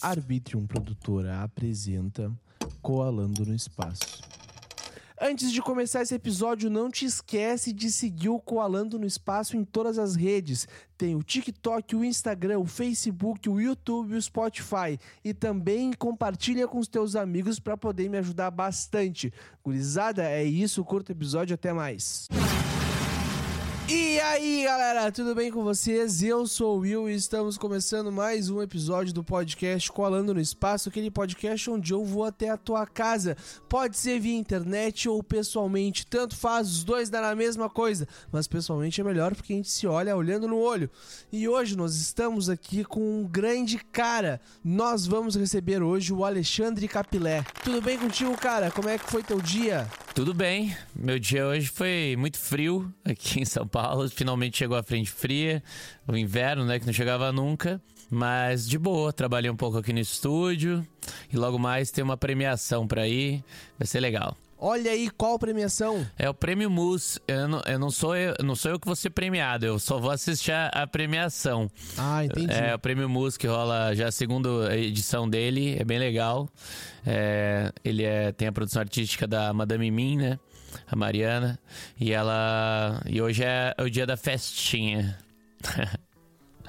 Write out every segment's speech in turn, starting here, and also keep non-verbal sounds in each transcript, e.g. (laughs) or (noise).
Arbitrium Produtora apresenta Coalando no Espaço. Antes de começar esse episódio, não te esquece de seguir o Coalando no Espaço em todas as redes. Tem o TikTok, o Instagram, o Facebook, o YouTube o Spotify. E também compartilha com os teus amigos para poder me ajudar bastante. Gurizada, é isso, curto episódio, até mais. E aí, galera, tudo bem com vocês? Eu sou o Will e estamos começando mais um episódio do podcast Colando no Espaço, aquele podcast onde eu vou até a tua casa. Pode ser via internet ou pessoalmente, tanto faz, os dois dá na mesma coisa, mas pessoalmente é melhor porque a gente se olha olhando no olho. E hoje nós estamos aqui com um grande cara. Nós vamos receber hoje o Alexandre Capilé. Tudo bem contigo, cara? Como é que foi teu dia? Tudo bem. Meu dia hoje foi muito frio aqui em São Paulo. Finalmente chegou a frente fria, o inverno, né, que não chegava nunca. Mas de boa, trabalhei um pouco aqui no estúdio e logo mais tem uma premiação para ir, vai ser legal. Olha aí, qual premiação? É o Prêmio Mus. Eu não, eu não sou eu, não sou eu que vou ser premiado, eu só vou assistir a, a, premiação. Ah, entendi. É o Prêmio Mus que rola já a segunda edição dele, é bem legal. É, ele é, tem a produção artística da Madame Min, né? A Mariana. E ela. E hoje é o dia da festinha. (laughs)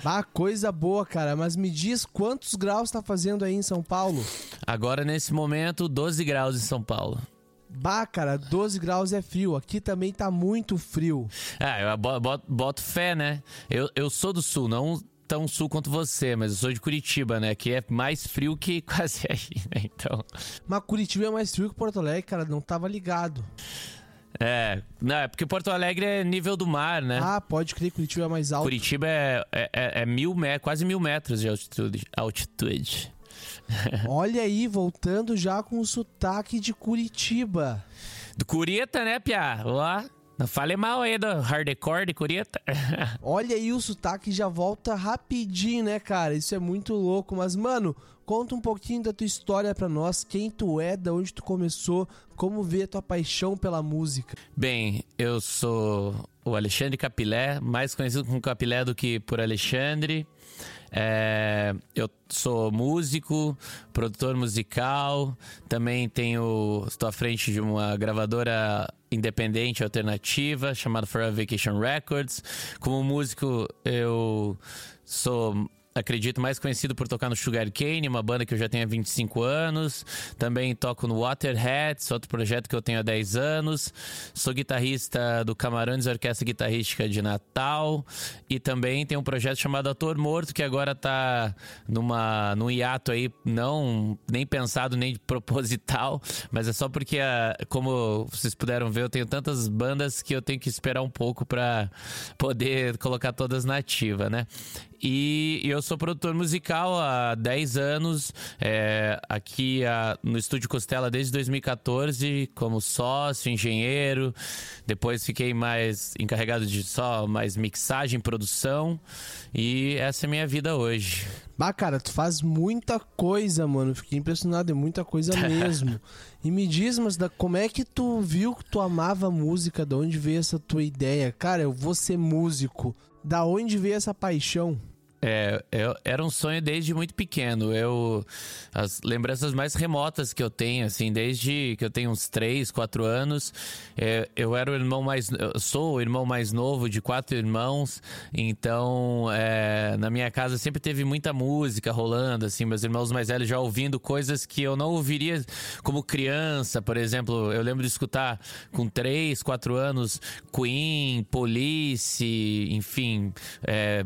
Ah, coisa boa, cara. Mas me diz quantos graus tá fazendo aí em São Paulo? Agora, nesse momento, 12 graus em São Paulo. Bah, cara, 12 graus é frio. Aqui também tá muito frio. Ah, eu boto, boto fé, né? Eu, eu sou do sul, não tão sul quanto você, mas eu sou de Curitiba, né? Que é mais frio que (laughs) quase aí, né? Então. Mas Curitiba é mais frio que Porto Alegre, cara. Não tava ligado. É, não, é porque Porto Alegre é nível do mar, né? Ah, pode crer, Curitiba é mais alto. Curitiba é, é, é, é mil metros, quase mil metros de altitude. altitude. (laughs) Olha aí, voltando já com o sotaque de Curitiba. Do Curita, né, Pia? Lá. Não fale mal aí do hardcore de Curita. (laughs) Olha aí, o sotaque já volta rapidinho, né, cara? Isso é muito louco. Mas, mano, conta um pouquinho da tua história pra nós. Quem tu é, da onde tu começou, como vê a tua paixão pela música. Bem, eu sou o Alexandre Capilé, mais conhecido como Capilé do que por Alexandre. É, eu sou músico, produtor musical, também tenho. Estou à frente de uma gravadora independente alternativa chamada For Vacation Records. Como músico, eu sou acredito, mais conhecido por tocar no Sugar Cane, uma banda que eu já tenho há 25 anos. Também toco no Waterheads, outro projeto que eu tenho há 10 anos. Sou guitarrista do Camarões Orquestra Guitarrística de Natal. E também tem um projeto chamado Ator Morto, que agora tá numa, num hiato aí, não nem pensado, nem (laughs) proposital, mas é só porque, a, como vocês puderam ver, eu tenho tantas bandas que eu tenho que esperar um pouco para poder colocar todas na ativa, né? E eu sou produtor musical há 10 anos, é, aqui a, no Estúdio Costela desde 2014, como sócio, engenheiro. Depois fiquei mais encarregado de só mais mixagem, produção. E essa é a minha vida hoje. Bah, cara, tu faz muita coisa, mano. Fiquei impressionado, é muita coisa (laughs) mesmo. e me diz, mas da, como é que tu viu que tu amava música? De onde veio essa tua ideia? Cara, eu vou ser músico. Da onde veio essa paixão? É, eu, era um sonho desde muito pequeno. Eu as lembranças mais remotas que eu tenho, assim, desde que eu tenho uns 3, 4 anos, é, eu era o irmão mais, sou o irmão mais novo de quatro irmãos. Então, é, na minha casa sempre teve muita música rolando, assim, meus irmãos mais velhos já ouvindo coisas que eu não ouviria como criança, por exemplo. Eu lembro de escutar com 3, 4 anos Queen, Police, enfim, é,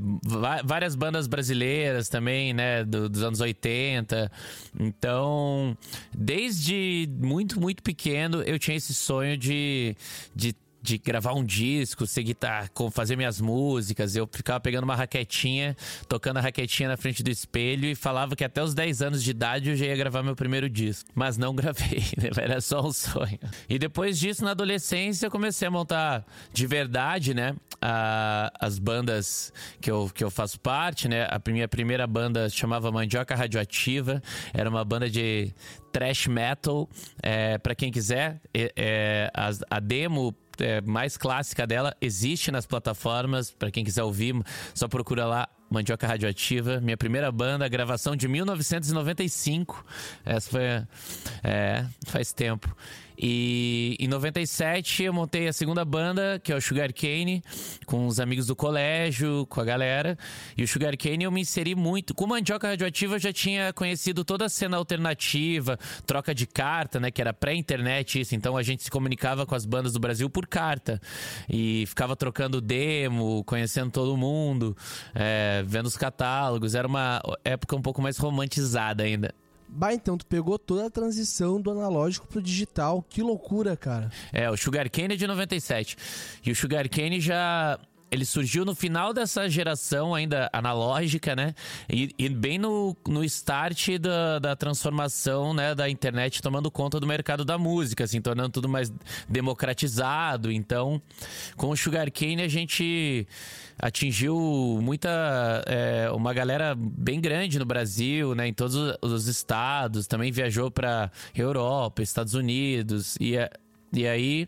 várias bandas brasileiras também, né, do, dos anos 80. Então, desde muito, muito pequeno, eu tinha esse sonho de, de de gravar um disco, ser guitarra, fazer minhas músicas. Eu ficava pegando uma raquetinha, tocando a raquetinha na frente do espelho e falava que até os 10 anos de idade eu já ia gravar meu primeiro disco. Mas não (laughs) gravei, né? era só um sonho. E depois disso, na adolescência, eu comecei a montar de verdade, né? A, as bandas que eu, que eu faço parte, né? A minha primeira banda chamava Mandioca Radioativa, era uma banda de thrash metal. É, para quem quiser, é, é, a, a demo é, mais clássica dela existe nas plataformas. Para quem quiser ouvir, só procura lá Mandioca Radioativa, minha primeira banda, gravação de 1995. Essa foi. É, faz tempo. E em 97 eu montei a segunda banda, que é o Sugar Cane, com os amigos do colégio, com a galera. E o Sugar Cane eu me inseri muito. Com Mandioca Radioativa eu já tinha conhecido toda a cena alternativa, troca de carta, né? Que era pré-internet isso. Então a gente se comunicava com as bandas do Brasil por carta. E ficava trocando demo, conhecendo todo mundo, é, vendo os catálogos. Era uma época um pouco mais romantizada ainda. Bah, então tu pegou toda a transição do analógico pro digital. Que loucura, cara. É, o Sugar Cane é de 97. E o Sugar Cane já ele surgiu no final dessa geração ainda analógica, né? E, e bem no, no start da, da transformação né, da internet tomando conta do mercado da música, assim, tornando tudo mais democratizado. Então, com o Sugarcane a gente atingiu muita é, uma galera bem grande no Brasil, né, em todos os estados. Também viajou para Europa, Estados Unidos e é, e aí,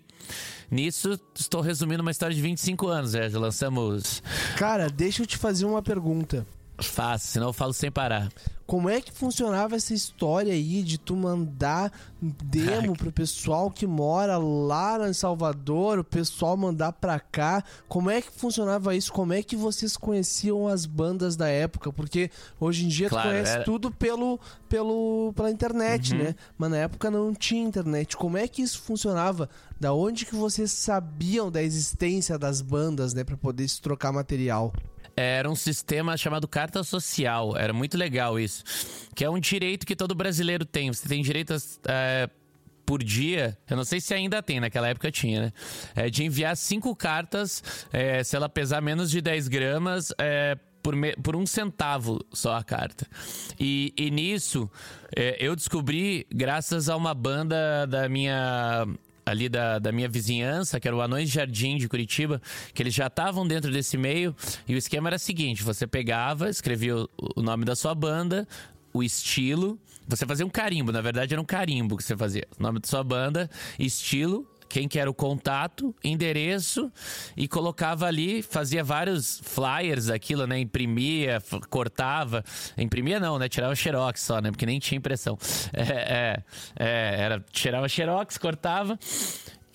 nisso, estou resumindo uma história de 25 anos? Já lançamos. Cara, deixa eu te fazer uma pergunta. Fácil, senão eu falo sem parar. Como é que funcionava essa história aí de tu mandar demo (laughs) pro pessoal que mora lá em Salvador, o pessoal mandar pra cá? Como é que funcionava isso? Como é que vocês conheciam as bandas da época? Porque hoje em dia claro, tu conhece era... tudo pelo, pelo, pela internet, uhum. né? Mas na época não tinha internet. Como é que isso funcionava? Da onde que vocês sabiam da existência das bandas, né? Pra poder se trocar material? Era um sistema chamado carta social. Era muito legal isso. Que é um direito que todo brasileiro tem. Você tem direito. É, por dia, eu não sei se ainda tem, naquela época tinha, né? É, de enviar cinco cartas, é, se ela pesar menos de 10 gramas, é, por, me, por, um centavo só a carta. E, e nisso, é, eu descobri, graças a uma banda da minha ali da, da minha vizinhança, que era o Anões Jardim de Curitiba, que eles já estavam dentro desse meio. E o esquema era o seguinte: você pegava, escrevia o, o nome da sua banda, o estilo. Você fazia um carimbo, na verdade era um carimbo que você fazia. O nome da sua banda, estilo, quem que era o contato, endereço e colocava ali, fazia vários flyers daquilo, né? Imprimia, cortava. Imprimia não, né? Tirava xerox só, né? Porque nem tinha impressão. (laughs) É, é, é era, tirava xerox, cortava.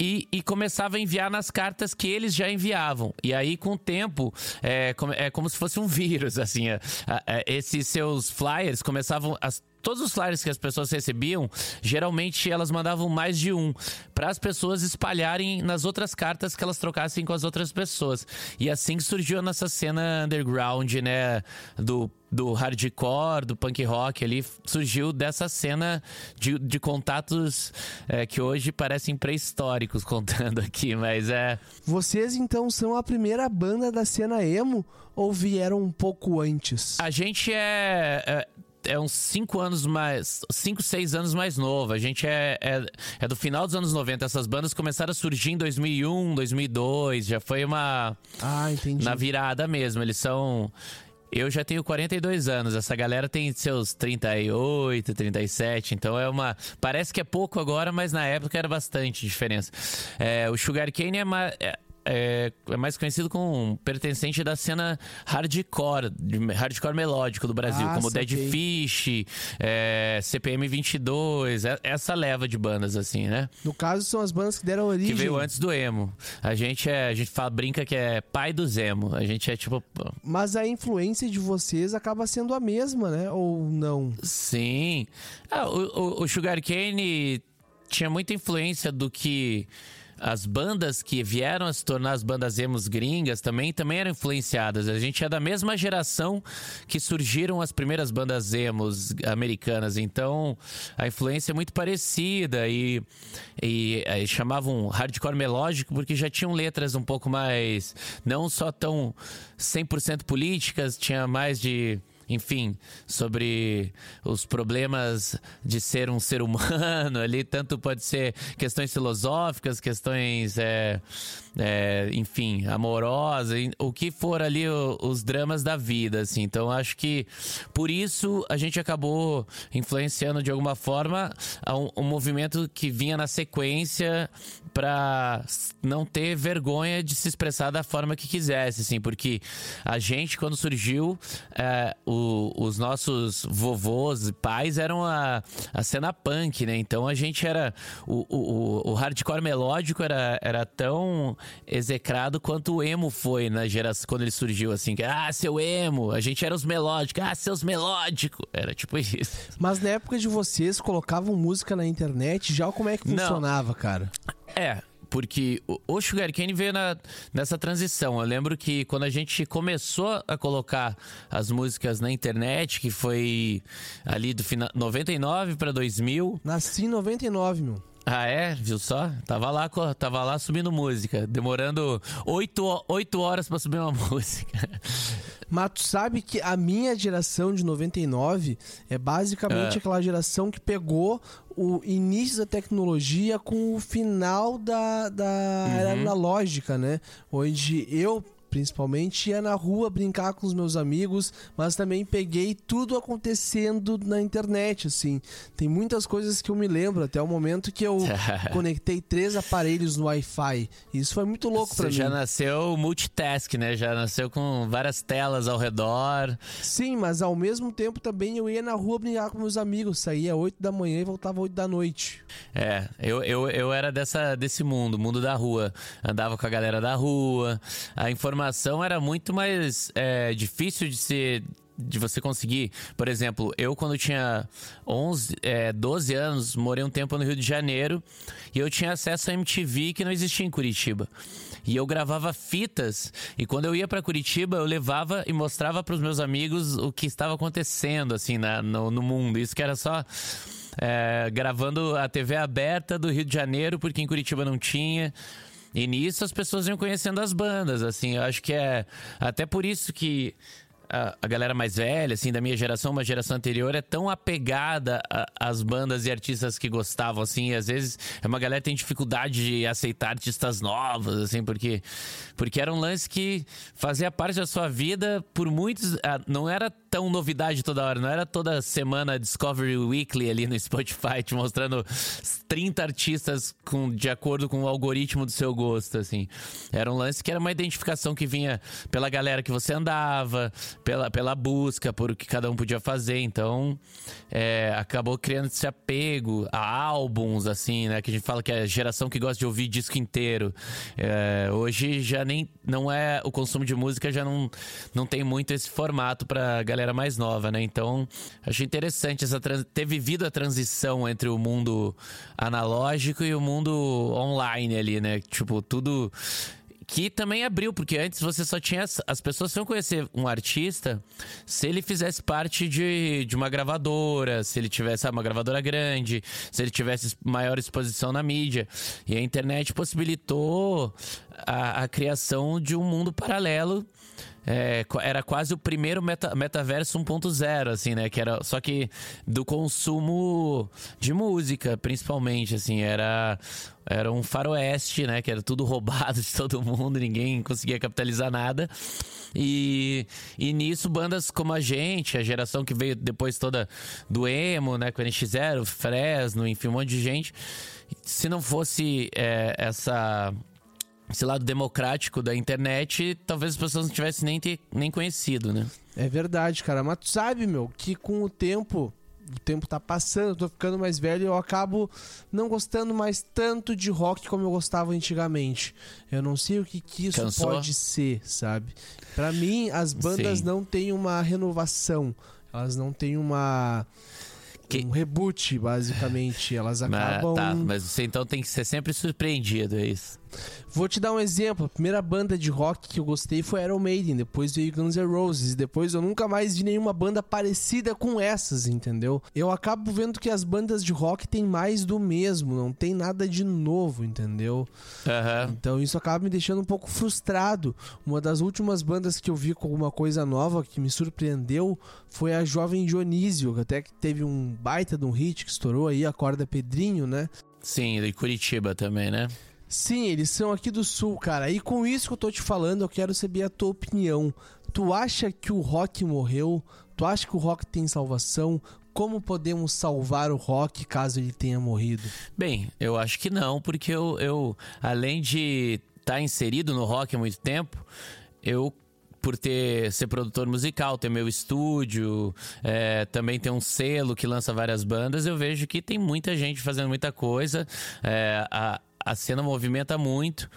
E, e, começava a enviar nas cartas que eles já enviavam. E aí, com o tempo, é, é como se fosse um vírus, (laughs) assim. É, é, esses seus flyers começavam. As, todos os flyers que as pessoas recebiam, geralmente elas mandavam mais de um para as pessoas espalharem nas outras cartas que elas trocassem com as outras pessoas. E assim que surgiu a nossa cena underground, né, do do hardcore, do punk rock ali, surgiu dessa cena de, de contatos é, que hoje parecem pré-históricos contando (laughs) aqui, mas é. Vocês então são a primeira banda da cena emo ou vieram um pouco antes? A gente é, é é uns 5 anos mais. 5, 6 anos mais novo. A gente é, é, é, do final dos anos 90. Essas bandas começaram a surgir em 2001, 2002. Já foi uma. Ah, entendi. Na virada mesmo. Eles são. Eu já tenho 42 anos, essa galera tem seus 38, 37, então é uma. Parece que é pouco agora, mas na época era bastante diferença. É, o Sugar Cane é, uma, é é, mais conhecido como um pertencente da cena hardcore, hardcore melódico do Brasil, ah, como Dead Fish, é, CPM 22, é, essa leva de bandas assim, né? No caso são as bandas que deram origem. Que veio antes do emo. A gente é, a gente fala, brinca que é pai do emo. A gente é tipo. Mas a influência de vocês acaba sendo a mesma, né? Ou não? Sim. Ah, o, o, o Sugar Cane tinha muita influência do que as bandas que vieram a se tornar as bandas emos gringas também, também eram influenciadas. A gente é da mesma geração que surgiram as primeiras bandas emos americanas. Então, a influência é muito parecida e, e, e chamavam hardcore melódico porque já tinham letras um pouco mais... Não só tão 100% políticas, tinha mais de enfim, sobre os problemas de ser um ser humano (laughs) ali, tanto pode ser questões filosóficas, questões. É, é, enfim, amorosa, o que for ali o, os dramas da vida, assim. Então acho que por isso a gente acabou influenciando de alguma forma um, um movimento que vinha na sequência para não ter vergonha de se expressar da forma que quisesse, assim, porque a gente, quando surgiu, é, o, os nossos vovôs e pais eram a, a cena punk, né? Então a gente era. O, o, o hardcore melódico era, era tão execrado quanto o emo foi na geração quando ele surgiu, assim, que ah, seu emo, a gente era os melódicos, ah, seus melódicos. Era tipo isso. Mas na época de vocês, colocavam música na internet, já como é que funcionava, Não. cara? É, porque o Sugar Cane veio na, nessa transição. Eu lembro que quando a gente começou a colocar as músicas na internet, que foi ali do final 99 para 2000. Nasci em 99, meu. Ah, é? Viu só? Tava lá, tava lá subindo música, demorando oito, oito horas para subir uma (laughs) música. Mas tu sabe que a minha geração de 99 é basicamente é. aquela geração que pegou o início da tecnologia com o final da, da uhum. era analógica, né? Onde eu principalmente ia na rua brincar com os meus amigos, mas também peguei tudo acontecendo na internet, assim. Tem muitas coisas que eu me lembro até o momento que eu (laughs) conectei três aparelhos no Wi-Fi. Isso foi muito louco para mim. Você já nasceu multitask, né? Já nasceu com várias telas ao redor. Sim, mas ao mesmo tempo também eu ia na rua brincar com meus amigos, saía às 8 da manhã e voltava às 8 da noite. É, eu, eu, eu era dessa, desse mundo, mundo da rua. Andava com a galera da rua, a informação informação era muito mais é, difícil de ser de você conseguir. Por exemplo, eu quando tinha 11, é, 12 anos, morei um tempo no Rio de Janeiro e eu tinha acesso a MTV que não existia em Curitiba. E eu gravava fitas e quando eu ia para Curitiba, eu levava e mostrava para os meus amigos o que estava acontecendo assim na, no, no mundo. Isso que era só é, gravando a TV aberta do Rio de Janeiro, porque em Curitiba não tinha. E nisso as pessoas iam conhecendo as bandas, assim, eu acho que é até por isso que a, galera mais velha, assim, da minha geração, uma geração anterior, é tão apegada às bandas e artistas que gostavam, assim, às vezes é uma galera que tem dificuldade de aceitar artistas novos, assim, porque, porque era um lance que fazia parte da sua vida por muitos. Ah, não era tão novidade toda hora, não era toda semana Discovery Weekly ali no Spotify te mostrando 30 artistas com, de acordo com o algoritmo do seu gosto, assim. Era um lance que era uma identificação que vinha pela galera que você andava, pela, pela busca, por o que cada um podia fazer. Então, é, acabou criando esse apego a álbuns, assim, né? Que a gente fala que é a geração que gosta de ouvir disco inteiro. É, hoje já nem não é o consumo de música já não, não tem muito esse formato pra galera mais nova, né? Então, achei interessante essa ter vivido a transição entre o mundo analógico e o mundo online ali, né? Tipo, tudo que também abriu, porque antes você só tinha. As pessoas só conhecer um artista se ele fizesse parte de, de uma gravadora, se ele tivesse uma gravadora grande, se ele tivesse maior exposição na mídia. E a internet possibilitou a, a criação de um mundo paralelo é, era quase o primeiro meta, metaverso 1.0, assim, né? Que era só que do consumo de música, principalmente, assim, era era um faroeste, né? Que era tudo (laughs) roubado de todo mundo, ninguém conseguia capitalizar nada. E, e nisso, bandas como a gente, a geração que veio depois toda do emo, né? Com NX0, Fresno, enfim, um monte de gente. Se não fosse é, essa esse lado democrático da internet, talvez as pessoas não tivessem nem, ter, nem conhecido, né? É verdade, cara. Mas tu sabe, meu, que com o tempo, o tempo tá passando, eu tô ficando mais velho, eu acabo não gostando mais tanto de rock como eu gostava antigamente. Eu não sei o que, que isso Cansou? pode ser, sabe? Para mim, as bandas Sim. não têm uma renovação, elas não têm uma que... um reboot, basicamente. Elas acabam. Mas, tá, mas você então tem que ser sempre surpreendido, é isso. Vou te dar um exemplo. A primeira banda de rock que eu gostei foi Iron Maiden, depois veio Guns N' Roses, depois eu nunca mais vi nenhuma banda parecida com essas, entendeu? Eu acabo vendo que as bandas de rock têm mais do mesmo, não tem nada de novo, entendeu? Uhum. Então isso acaba me deixando um pouco frustrado. Uma das últimas bandas que eu vi com alguma coisa nova que me surpreendeu foi a Jovem Dionísio, que até que teve um baita de um hit que estourou aí, a corda Pedrinho, né? Sim, de Curitiba também, né? Sim, eles são aqui do sul, cara. E com isso que eu tô te falando, eu quero saber a tua opinião. Tu acha que o rock morreu? Tu acha que o rock tem salvação? Como podemos salvar o rock caso ele tenha morrido? Bem, eu acho que não, porque eu, eu além de estar tá inserido no rock há muito tempo, eu por ter ser produtor musical, ter meu estúdio, é, também ter um selo que lança várias bandas, eu vejo que tem muita gente fazendo muita coisa. É, a, a cena movimenta muito,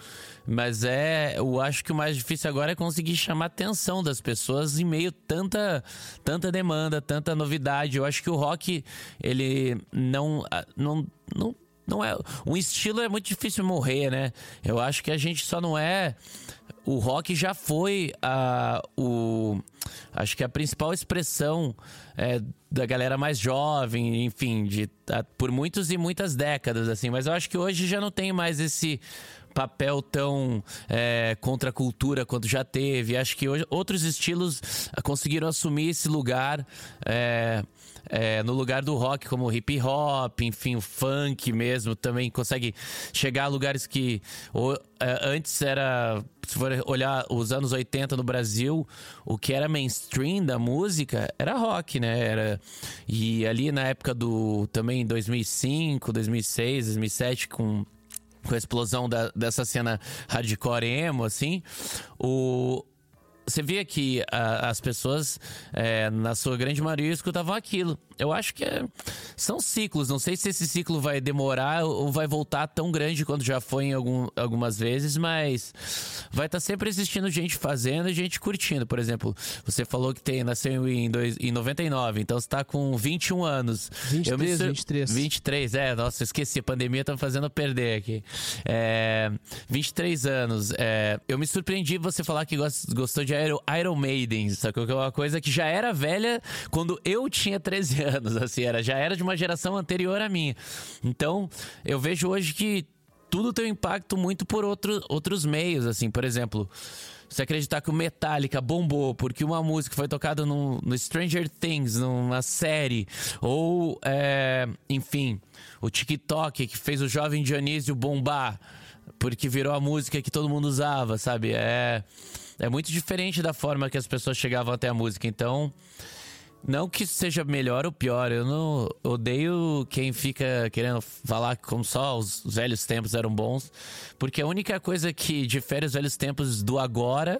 mas é, eu acho que o mais difícil agora é conseguir chamar a atenção das pessoas em meio tanta tanta demanda, tanta novidade. Eu acho que o rock ele não não não não é um estilo é muito difícil morrer, né? Eu acho que a gente só não é o rock já foi a o acho que a principal expressão é, da galera mais jovem, enfim, de a, por muitos e muitas décadas assim. Mas eu acho que hoje já não tem mais esse papel tão é, contra a cultura quanto já teve. Acho que hoje, outros estilos conseguiram assumir esse lugar. É, é, no lugar do rock, como o hip hop, enfim, o funk mesmo, também consegue chegar a lugares que ou, é, antes era. Se for olhar os anos 80 no Brasil, o que era mainstream da música era rock, né? Era, e ali na época do. Também 2005, 2006, 2007, com com a explosão da, dessa cena hardcore emo, assim, o, você via que a, as pessoas, é, na sua grande maioria, escutavam aquilo. Eu acho que é, são ciclos. Não sei se esse ciclo vai demorar ou vai voltar tão grande quanto já foi em algum, algumas vezes, mas vai estar tá sempre existindo gente fazendo e gente curtindo. Por exemplo, você falou que tem, nasceu em, dois, em 99, então você está com 21 anos. 23, sur... 23. 23, é. Nossa, esqueci. A pandemia tá fazendo perder aqui. É, 23 anos. É, eu me surpreendi você falar que gostou de Iron, Iron Maiden, sacou? Que é uma coisa que já era velha quando eu tinha 13 (laughs) anos, assim, era, já era de uma geração anterior à minha. Então, eu vejo hoje que tudo tem um impacto muito por outro, outros meios, assim, por exemplo. Você acreditar que o Metallica bombou porque uma música foi tocada no, no Stranger Things, numa série, ou, é, enfim, o TikTok que fez o jovem Dionísio bombar porque virou a música que todo mundo usava, sabe? É, é muito diferente da forma que as pessoas chegavam até a música. Então, não que seja melhor ou pior, eu não odeio quem fica querendo falar como só os velhos tempos eram bons, porque a única coisa que difere os velhos tempos do agora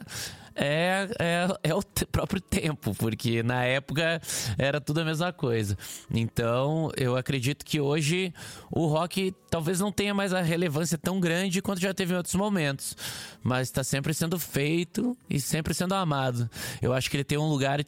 é, é, é o próprio tempo, porque na época era tudo a mesma coisa. Então, eu acredito que hoje o rock talvez não tenha mais a relevância tão grande quanto já teve em outros momentos, mas está sempre sendo feito e sempre sendo amado. Eu acho que ele tem um lugar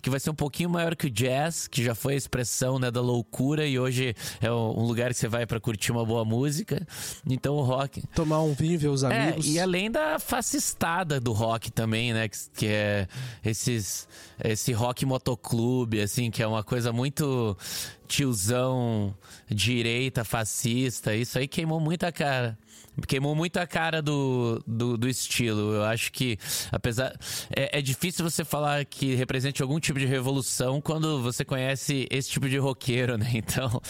que vai ser um pouquinho maior que o jazz, que já foi a expressão né, da loucura e hoje é um lugar que você vai para curtir uma boa música. Então o rock. Tomar um vinho, ver os é, amigos. É, e além da fascistada do rock também, né? Que, que é esses, esse rock motoclube, assim, que é uma coisa muito tiozão direita, fascista. Isso aí queimou muita cara queimou muito a cara do, do, do estilo. Eu acho que, apesar. É, é, difícil você falar que represente algum tipo de revolução quando você conhece esse tipo de roqueiro, né? (laughs) Então,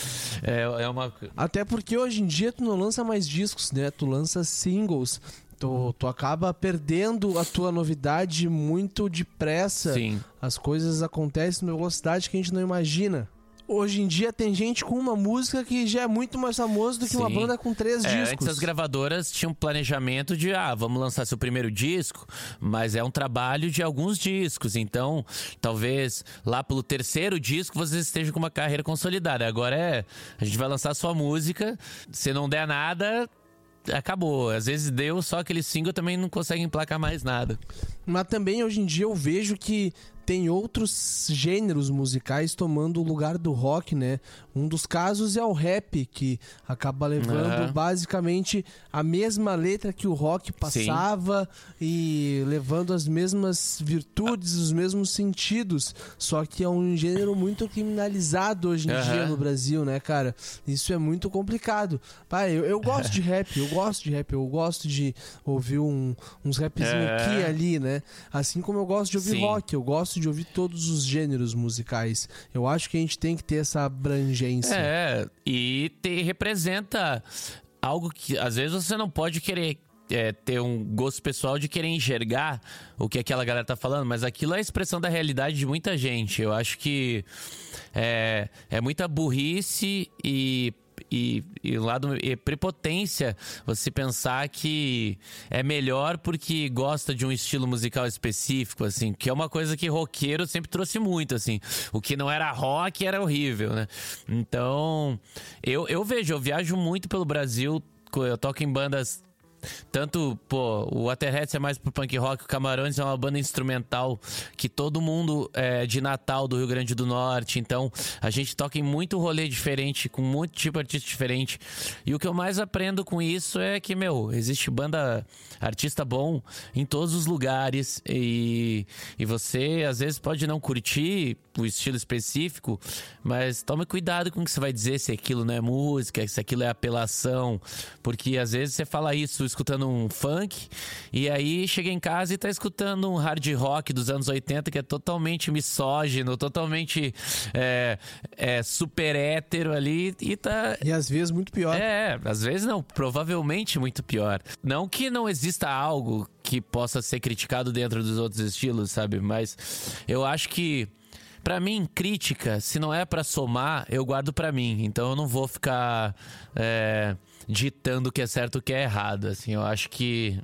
é, é uma. Até porque hoje em dia tu não lança mais discos, né? Tu lança singles. Tu, tu acaba perdendo a tua novidade muito depressa. Sim. As coisas acontecem numa velocidade que a gente não imagina hoje em dia tem gente com uma música que já é muito mais famosa do que Sim. uma banda com três é, discos. Antes as gravadoras tinham planejamento de, ah, vamos lançar seu primeiro disco, mas é um trabalho de alguns discos. Então, talvez lá pelo terceiro disco você esteja com uma carreira consolidada. Agora é, a gente vai lançar sua música, se não der nada, acabou. Às vezes deu, só aquele single também não consegue emplacar mais nada. Mas também hoje em dia eu vejo que tem outros gêneros musicais tomando o lugar do rock, né? Um dos casos é o rap, que acaba levando uhum. basicamente a mesma letra que o rock passava Sim. e levando as mesmas virtudes, os mesmos sentidos. Só que é um gênero muito criminalizado hoje em uhum. dia no Brasil, né, cara? Isso é muito complicado. Pai, eu, eu gosto de rap, eu gosto de rap, eu gosto de ouvir um, uns rapzinhos aqui e ali, né? Assim como eu gosto de ouvir Sim. rock, eu gosto gosto de ouvir todos os gêneros musicais. Eu acho que a gente tem que ter essa abrangência. É, e te, representa algo que às vezes você não pode querer é, ter um gosto pessoal de querer enxergar o que aquela galera tá falando, mas aquilo é a expressão da realidade de muita gente. Eu acho que é, é muita burrice e e, e lado e prepotência você pensar que é melhor porque gosta de um estilo musical específico, assim, que é uma coisa que roqueiro sempre trouxe muito, assim. O que não era rock era horrível, né? Então, eu, eu vejo, eu viajo muito pelo Brasil, eu toco em bandas tanto, pô, o Waterheads é mais pro punk rock, o Camarões é uma banda instrumental que todo mundo é de Natal do Rio Grande do Norte. Então, a gente toca em muito rolê diferente, com muito tipo de artista diferente. E o que eu mais aprendo com isso é que, meu, existe banda, artista bom em todos os lugares. E, e você, às vezes, pode não curtir o estilo específico, mas tome cuidado com o que você vai dizer se aquilo não é música, se aquilo é apelação. Porque às vezes você fala isso escutando um funk, e aí chega em casa e tá escutando um hard rock dos anos 80 que é totalmente misógino, totalmente é, é, super hétero ali e tá. E às vezes muito pior. É, às vezes não, provavelmente muito pior. Não que não exista algo que possa ser criticado dentro dos outros estilos, sabe? Mas eu acho que para mim, crítica, se não é para somar, eu guardo para mim. Então eu não vou ficar é, ditando o que é certo e o que é errado. Assim, eu acho que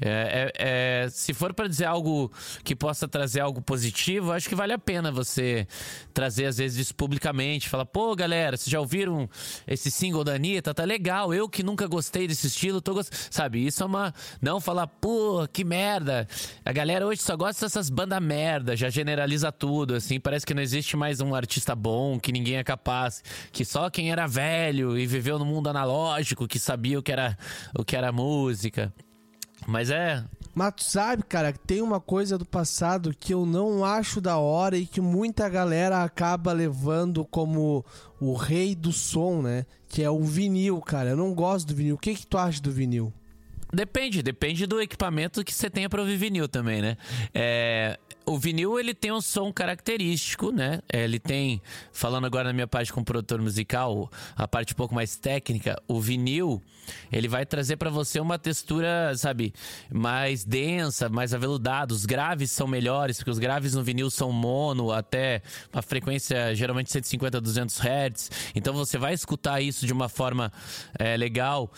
é, é, é, se for para dizer algo que possa trazer algo positivo, acho que vale a pena você trazer, às vezes, isso publicamente. Falar, pô, galera, vocês já ouviram esse single da Anitta? Tá legal. Eu que nunca gostei desse estilo, tô gostando. Sabe, isso é uma. Não falar, pô, que merda. A galera hoje só gosta dessas bandas merda, já generaliza tudo, assim. Parece que não existe mais um artista bom, que ninguém é capaz. Que só quem era velho e viveu no mundo analógico, que sabia o que era, o que era música. Mas é. Mas tu sabe, cara, tem uma coisa do passado que eu não acho da hora e que muita galera acaba levando como o rei do som, né? Que é o vinil, cara. Eu não gosto do vinil. O que, que tu acha do vinil? Depende, depende do equipamento que você tenha para ouvir vinil também, né? É, o vinil ele tem um som característico, né? É, ele tem, falando agora na minha parte como produtor musical, a parte um pouco mais técnica, o vinil ele vai trazer para você uma textura, sabe, mais densa, mais aveludada. Os graves são melhores, porque os graves no vinil são mono, até uma frequência geralmente 150 a 200 Hz. Então você vai escutar isso de uma forma é, legal.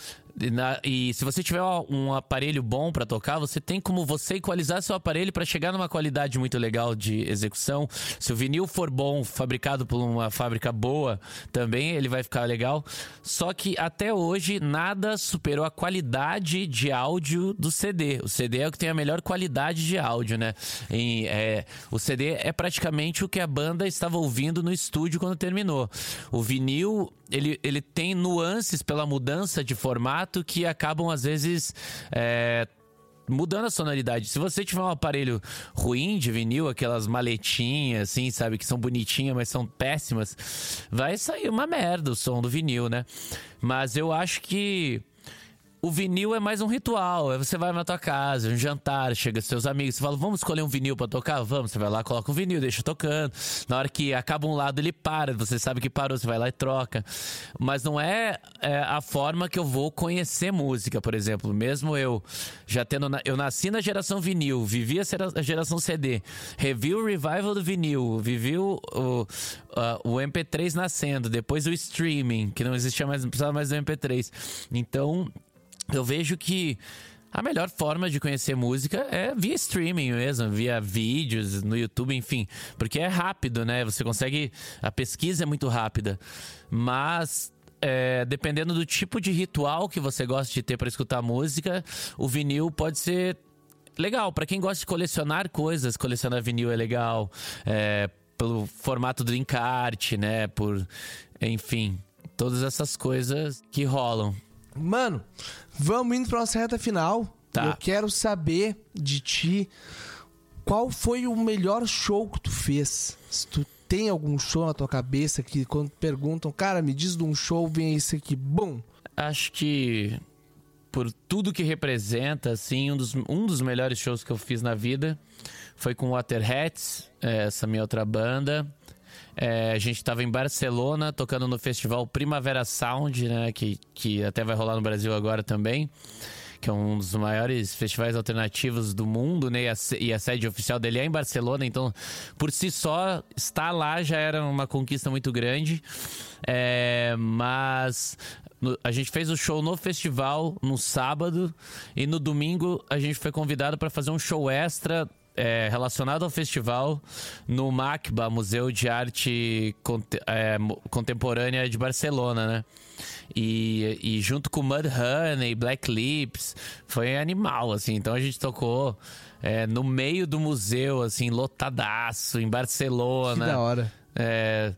Na, e se você tiver um aparelho bom para tocar, você tem como você equalizar seu aparelho para chegar numa qualidade muito legal de execução. Se o vinil for bom, fabricado por uma fábrica boa, também ele vai ficar legal. Só que até hoje nada superou a qualidade de áudio do CD. O CD é o que tem a melhor qualidade de áudio, né? Em, é, o CD é praticamente o que a banda estava ouvindo no estúdio quando terminou. O vinil ele, ele tem nuances pela mudança de formato que acabam, às vezes, é, mudando a sonoridade. Se você tiver um aparelho ruim de vinil, aquelas maletinhas, assim, sabe, que são bonitinhas, mas são péssimas, vai sair uma merda o som do vinil, né? Mas eu acho que o vinil é mais um ritual. Você vai na tua casa, um jantar, chega seus amigos, você fala, vamos escolher um vinil para tocar? Vamos. Você vai lá, coloca o vinil, deixa tocando. Na hora que acaba um lado, ele para. Você sabe que parou, você vai lá e troca. Mas não é, é a forma que eu vou conhecer música, por exemplo. Mesmo eu já tendo. Eu nasci na geração vinil, vivi a geração CD, revi o revival do vinil, vivi o, o, o MP3 nascendo, depois o streaming, que não existia mais, não precisava mais do MP3. Então eu vejo que a melhor forma de conhecer música é via streaming mesmo, via vídeos no YouTube, enfim, porque é rápido, né? Você consegue. A pesquisa é muito rápida. Mas é, dependendo do tipo de ritual que você gosta de ter para escutar música, o vinil pode ser legal. Para quem gosta de colecionar coisas, colecionar vinil é legal. É, pelo formato do encarte, né? Por. Enfim, todas essas coisas que rolam. Mano, vamos indo pra nossa reta final. Tá. Eu quero saber de ti qual foi o melhor show que tu fez. Se tu tem algum show na tua cabeça que quando perguntam, cara, me diz de um show, vem esse aqui. Bom. Acho que por tudo que representa, assim, um dos, um dos melhores shows que eu fiz na vida foi com Waterheads, essa minha outra banda. É, a gente estava em Barcelona, tocando no festival Primavera Sound, né? Que, que até vai rolar no Brasil agora também que é um dos maiores festivais alternativos do mundo, né? E a, e a, sede oficial dele é em Barcelona, então por si só estar lá já era uma conquista muito grande. É, mas a gente fez o show no festival no sábado e no domingo a gente foi convidado para fazer um show extra é, relacionado ao festival no MACBA, Museu de Arte é, Contemporânea de Barcelona, né? E, e junto com Mudhoney, Black Lips, foi animal, assim. Então a gente tocou é, no meio do museu, assim, lotadaço, em Barcelona. Que da hora. É,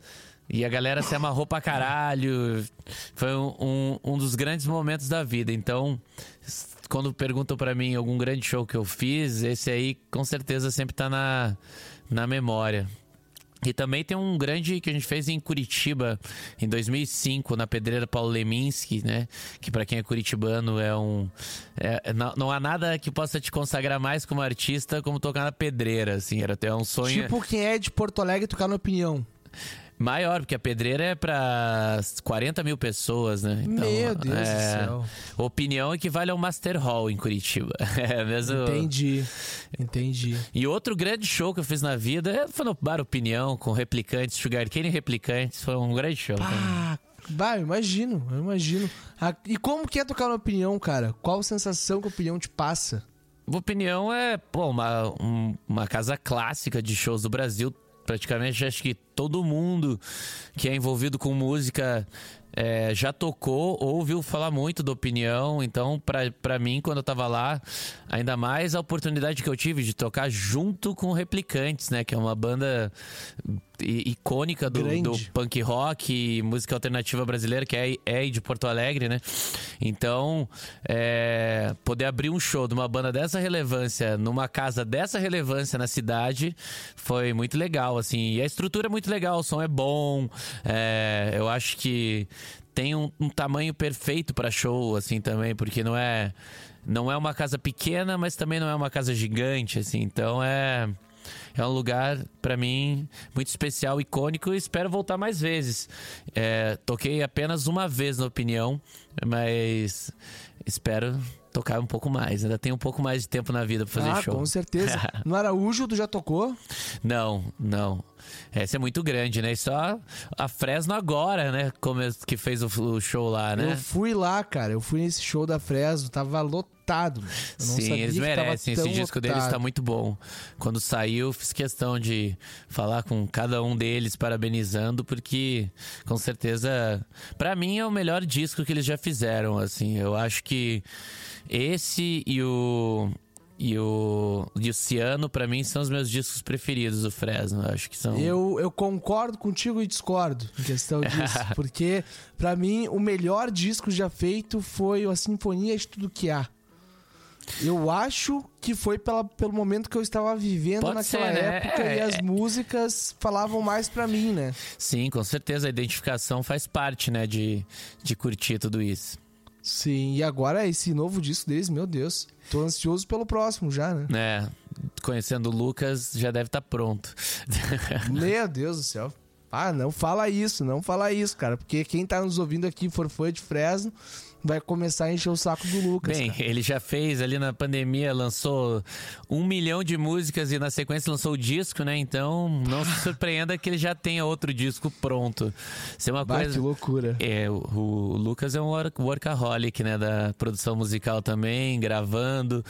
e a galera se amarrou pra caralho. Foi um, um, um dos grandes momentos da vida. Então, quando perguntam para mim algum grande show que eu fiz, esse aí com certeza sempre tá na, na memória. E também tem um grande que a gente fez em Curitiba em 2005, na Pedreira Paulo Leminski, né? Que para quem é curitibano é um. É, não, não, há nada que possa te consagrar mais como artista como tocar na pedreira, assim. Era até um sonho. Tipo quem é de Porto Alegre tocar na opinião. Maior, porque a pedreira é para 40 mil pessoas, né? Então, Meu Deus é, do céu. Opinião equivale ao Master Hall em Curitiba. (laughs) É mesmo. Entendi. Entendi. E outro grande show que eu fiz na vida foi no Bar Opinião, com replicantes, Sugar Cane e replicantes. Foi um grande show. Ah, eu imagino, eu imagino. E como que é tocar na opinião, cara? Qual sensação que a opinião te passa? Opinião é, pô, uma, um, uma casa clássica de shows do Brasil praticamente acho que todo mundo que é envolvido com música é, já tocou, ouviu falar muito da opinião. Então, para mim, quando eu tava lá, ainda mais a oportunidade que eu tive de tocar junto com Replicantes, né? Que é uma banda icônica do, do, punk rock, música alternativa brasileira, que é, é de Porto Alegre, né? Então, é, poder abrir um show de uma banda dessa relevância, numa casa dessa relevância na cidade, foi muito legal, assim. E a estrutura é muito legal, o som é bom, é, eu acho que tem um, um tamanho perfeito para show, assim, também, porque não é... Não é uma casa pequena, mas também não é uma casa gigante, assim. Então é é um lugar, para mim, muito especial, icônico e espero voltar mais vezes. É, toquei apenas uma vez na opinião, mas espero tocar um pouco mais. Ainda tem um pouco mais de tempo na vida pra fazer ah, show. Com certeza. (laughs) No Araújo, tu já tocou? Não, não. Essa é muito grande, né? Só a Fresno agora, né? Como que fez o, show lá, né? Eu fui lá, cara. Eu fui nesse show da Fresno, tava lotado. Sim, eles merecem. Esse disco lotado. deles tá muito bom. Quando saiu, fiz questão de falar com cada um deles, parabenizando, porque com certeza, para mim é o melhor disco que eles já fizeram, assim. Eu acho que esse e o e o Luciano, para mim, são os meus discos preferidos do Fresno. Acho que são. Eu, eu concordo contigo e discordo em questão disso. (laughs) porque, para mim, o melhor disco já feito foi a Sinfonia de Tudo Que Há. Eu acho que foi pela, pelo momento que eu estava vivendo Pode naquela ser, né? época é, e as músicas falavam mais para mim, né? Sim, com certeza. A identificação faz parte, né, de, de curtir tudo isso. Sim, e agora esse novo disco deles, meu Deus. Tô ansioso pelo próximo já, né? É, conhecendo o Lucas, já deve estar tá pronto. (laughs) meu Deus do céu. Ah, não fala isso, não fala isso, cara. Porque quem tá nos ouvindo aqui, for fã de Fresno, vai começar a encher o saco do Lucas. Bem, cara. ele já fez ali na pandemia, lançou um milhão de músicas e na sequência lançou o disco, né? Então não se (laughs) surpreenda que ele já tenha outro disco pronto. Isso é uma Vai, coisa. Que loucura. É, o, o Lucas é um workaholic, né? Da produção musical também, gravando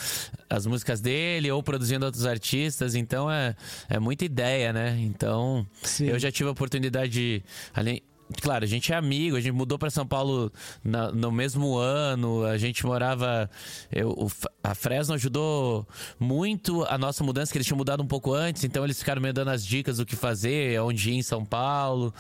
as músicas dele ou produzindo outros artistas. Então é, é muita ideia, né? Então Sim. eu já tive a oportunidade de. Além, Claro, a gente é amigo, a gente mudou para São Paulo na, no mesmo ano, a gente morava. Eu, o, a Fresno ajudou muito a nossa mudança, que eles tinham mudado um pouco antes, então eles ficaram me dando as dicas do que fazer, onde ir em São Paulo.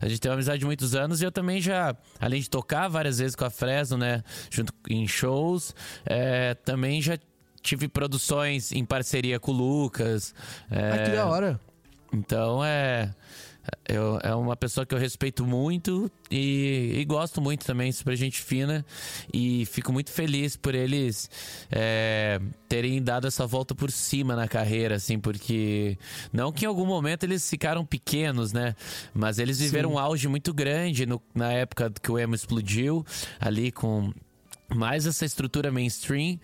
A gente tem uma amizade de muitos anos e eu também já, além de tocar várias vezes com a Fresno, né, junto em shows, é, também já tive produções em parceria com o Lucas. É, ah, que da hora. Então é eu, é uma pessoa que eu respeito muito e, e, gosto muito também, super gente fina. E fico muito feliz por eles é, terem dado essa volta por cima na carreira, assim, porque não que em algum momento eles ficaram pequenos, né? Mas eles viveram Sim. um auge muito grande no, na época que o emo explodiu, ali com mais essa estrutura mainstream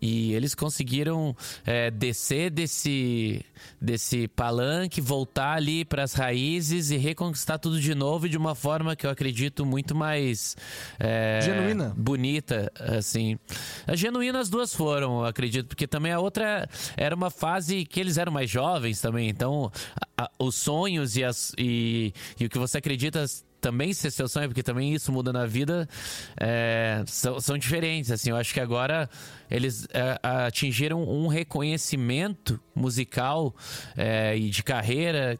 e eles conseguiram é, descer desse, desse palanque, voltar ali para as raízes e reconquistar tudo de novo de uma forma que eu acredito muito mais é, genuína, bonita, assim. A genuína as duas foram, acredito, porque também a outra era uma fase que eles eram mais jovens também, então a, a, os sonhos e, as, e, e o que você acredita também ser seu sonho, porque também isso muda na vida, é, são, são diferentes. Assim, eu acho que agora eles é, atingiram um reconhecimento musical é, e de carreira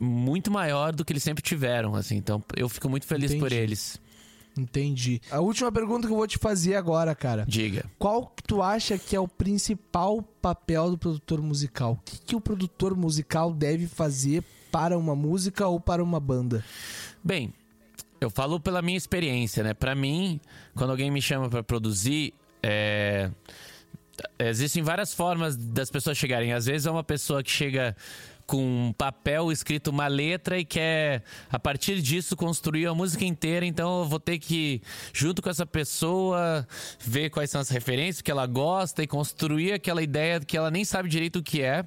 muito maior do que eles sempre tiveram. Assim, então eu fico muito feliz Entendi. por eles. Entendi. A última pergunta que eu vou te fazer agora, cara. Diga. Qual que tu acha que é o principal papel do produtor musical? O que, que o produtor musical deve fazer para uma música ou para uma banda? Bem, eu falo pela minha experiência, né? Para mim, quando alguém me chama para produzir, é... existem várias formas das pessoas chegarem. Às vezes é uma pessoa que chega com um papel escrito uma letra e quer, a partir disso, construir a música inteira. Então eu vou ter que, junto com essa pessoa, ver quais são as referências que ela gosta e construir aquela ideia que ela nem sabe direito o que é.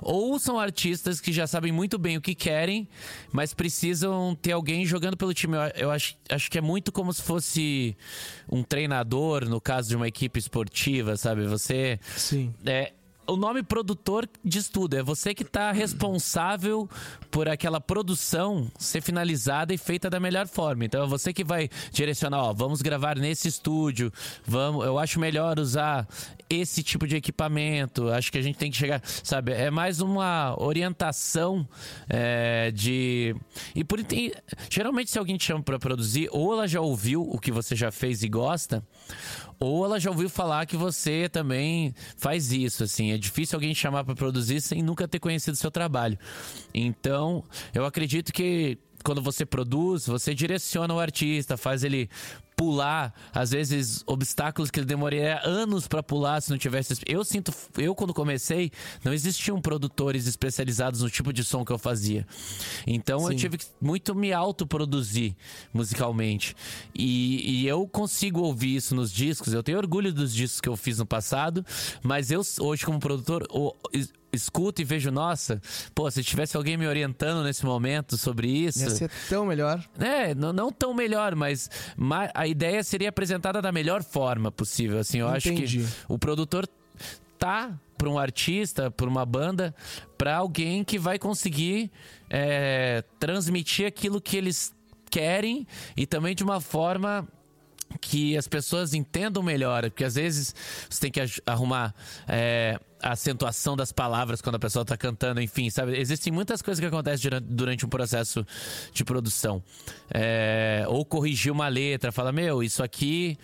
Ou são artistas que já sabem muito bem o que querem, mas precisam ter alguém jogando pelo time. Eu, eu acho, acho que é muito como se fosse um treinador, no caso de uma equipe esportiva, sabe? Você. Sim. É, o nome produtor diz tudo. É você que está responsável por aquela produção ser finalizada e feita da melhor forma. Então é você que vai direcionar, ó, vamos gravar nesse estúdio, vamos, eu acho melhor usar esse tipo de equipamento. Acho que a gente tem que chegar, sabe? É mais uma orientação é, de e por geralmente se alguém te chama para produzir, ou ela já ouviu o que você já fez e gosta, ou ela já ouviu falar que você também faz isso, assim. É difícil alguém chamar para produzir sem nunca ter conhecido seu trabalho. Então, eu acredito que quando você produz, você direciona o artista, faz ele pular, às vezes, obstáculos que ele demoraria anos para pular se não tivesse. Eu sinto, eu quando comecei, não existiam produtores especializados no tipo de som que eu fazia. Então Sim. eu tive que muito me autoproduzir musicalmente. E, e eu consigo ouvir isso nos discos, eu tenho orgulho dos discos que eu fiz no passado, mas eu hoje, como produtor, escuto e vejo, nossa, pô, se tivesse alguém me orientando nesse momento sobre isso. Ia ser tão melhor. É, não, não tão melhor, mas a ideia seria apresentada da melhor forma possível. Assim, eu Entendi. acho que o produtor tá para um artista, para uma banda, para alguém que vai conseguir é, transmitir aquilo que eles querem e também de uma forma que as pessoas entendam melhor, porque às vezes você tem que arrumar é, a acentuação das palavras quando a pessoa está cantando, enfim, sabe? Existem muitas coisas que acontecem durante um processo de produção. É, ou corrigir uma letra, fala, meu, isso aqui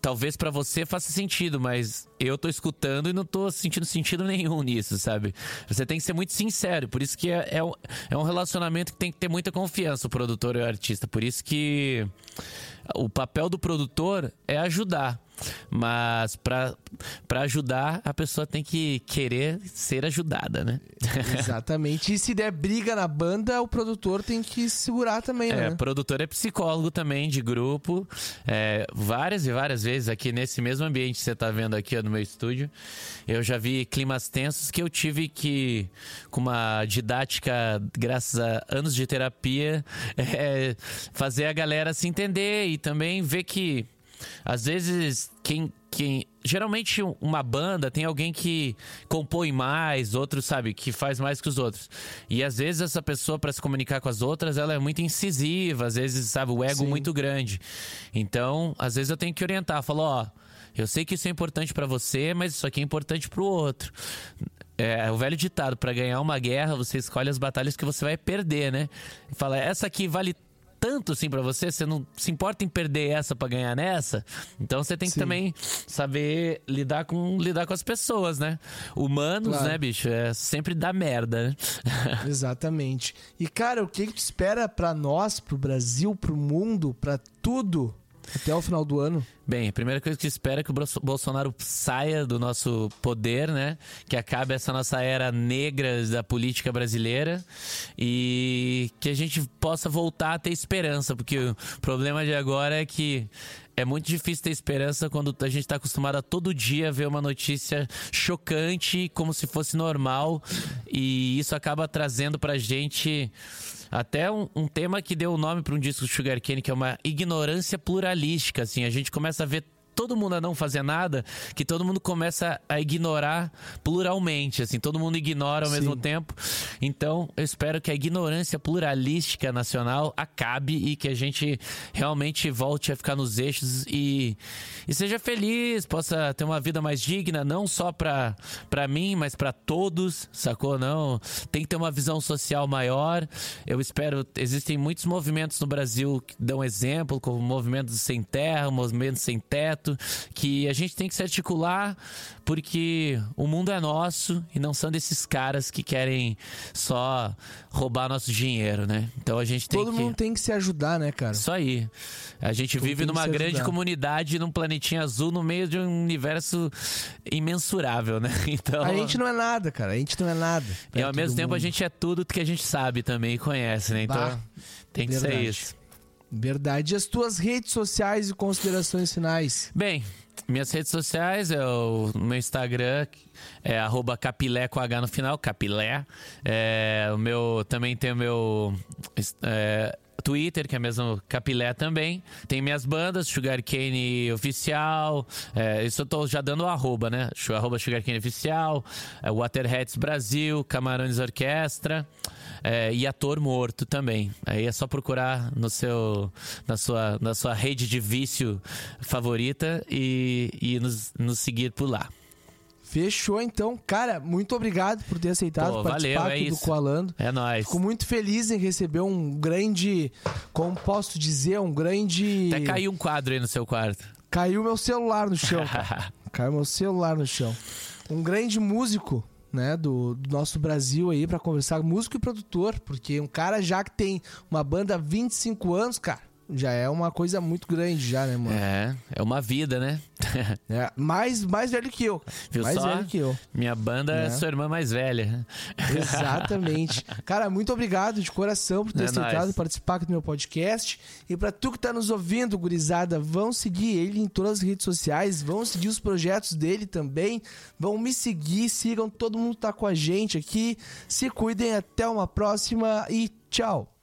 talvez para você faça sentido, mas eu tô escutando e não tô sentindo sentido nenhum nisso, sabe? Você tem que ser muito sincero, por isso que é, é, é um relacionamento que tem que ter muita confiança, o produtor e o artista. Por isso que o papel do produtor é ajudar. Mas para ajudar, a pessoa tem que querer ser ajudada, né? (laughs) Exatamente. E se der briga na banda, o produtor tem que segurar também, né? É, o produtor é psicólogo também de grupo. É, várias e várias vezes aqui nesse mesmo ambiente que você está vendo aqui no meu estúdio, eu já vi climas tensos que eu tive que, com uma didática, graças a anos de terapia, (laughs) é, fazer a galera se entender e também ver que às vezes, quem, quem. Geralmente, uma banda tem alguém que compõe mais, outro, sabe, que faz mais que os outros. E às vezes, essa pessoa, para se comunicar com as outras, ela é muito incisiva, às vezes, sabe, o ego Sim. muito grande. Então, às vezes, eu tenho que orientar, falar, ó. Eu sei que isso é importante para você, mas isso aqui é importante pro outro. É, o velho ditado, para ganhar uma guerra, você escolhe as batalhas que você vai perder, né? Fala, essa aqui vale tanto assim para você, você não se importa em perder essa para ganhar nessa. Então você tem que Sim. também saber lidar com lidar com as pessoas, né? Humanos, claro. né, bicho? É sempre dá merda, né? (laughs) Exatamente. E cara, o que que tu espera para nós, pro Brasil, pro mundo, para tudo até o final do ano? Bem, a primeira coisa que espera é que o Bolsonaro saia do nosso poder, né? Que acabe essa nossa era negra da política brasileira e que a gente possa voltar a ter esperança, porque o problema de agora é que é muito difícil ter esperança quando a gente está acostumado a todo dia ver uma notícia chocante como se fosse normal e isso acaba trazendo pra gente até um, um tema que deu o nome para um disco do Sugar Cane, que é uma ignorância pluralística, assim. A gente começa a ver todo mundo a não fazer nada, que todo mundo começa a ignorar pluralmente, assim, todo mundo ignora ao Sim. mesmo tempo. Então, eu espero que a ignorância pluralística nacional acabe e que a gente realmente volte a ficar nos eixos e, e seja feliz, possa ter uma vida mais digna, não só para mim, mas para todos, sacou? Não, tem que ter uma visão social maior. Eu espero, existem muitos movimentos no Brasil que dão exemplo, como o movimento sem terra, o movimento sem teto, que a gente tem que se articular porque o mundo é nosso e não são desses caras que querem só roubar nosso dinheiro, né? Então a gente tem Todo que... mundo tem que se ajudar, né, cara? Isso aí. A gente Todo vive numa grande ajudar. comunidade, num planetinha azul, no meio de um universo imensurável, né? (laughs) Então... A gente não é nada, cara. A gente não é nada. E ao mesmo tempo mundo. a gente é tudo que a gente sabe também e conhece, né? Então bah, tem que verdade. ser isso. Verdade. E as tuas redes sociais e considerações finais? Bem, minhas redes sociais é o meu Instagram é arroba capilé com H no final, capilé. É, o meu, também tem o meu é, Twitter, que é mesmo Capilé também. Tem minhas bandas, Sugarcane Oficial. É, isso eu tô já dando o arroba, né? Arroba Sugarcane Oficial, é, Waterheads Brasil, Camarões Orquestra é, e Ator Morto também. Aí é só procurar no seu, na, sua, na sua rede de vício favorita e, e nos, nos seguir por lá. Fechou então. Cara, muito obrigado por ter aceitado Pô, participar valeu, é aqui isso. do Coalando. É nóis. Fico muito feliz em receber um grande, como posso dizer, um grande... Até caiu um quadro aí no seu quarto. Caiu meu celular no chão, (laughs) caiu meu celular no chão. Um grande músico né, do, do, nosso Brasil aí para conversar, músico e produtor, porque um cara já que tem uma banda há 25 anos, cara, já é uma coisa muito grande já, né, mano? É, é uma vida, né? (laughs) é, mais, mais velho que eu. Viu mais só? velho que eu. Minha banda é, é sua irmã mais velha. Exatamente. (laughs) Cara, muito obrigado de coração por ter é aceitado participar aqui do meu podcast. E para tu que tá nos ouvindo, gurizada, vão seguir ele em todas as redes sociais, vão seguir os projetos dele também, vão me seguir, sigam todo mundo que tá com a gente aqui. Se cuidem, até uma próxima e tchau.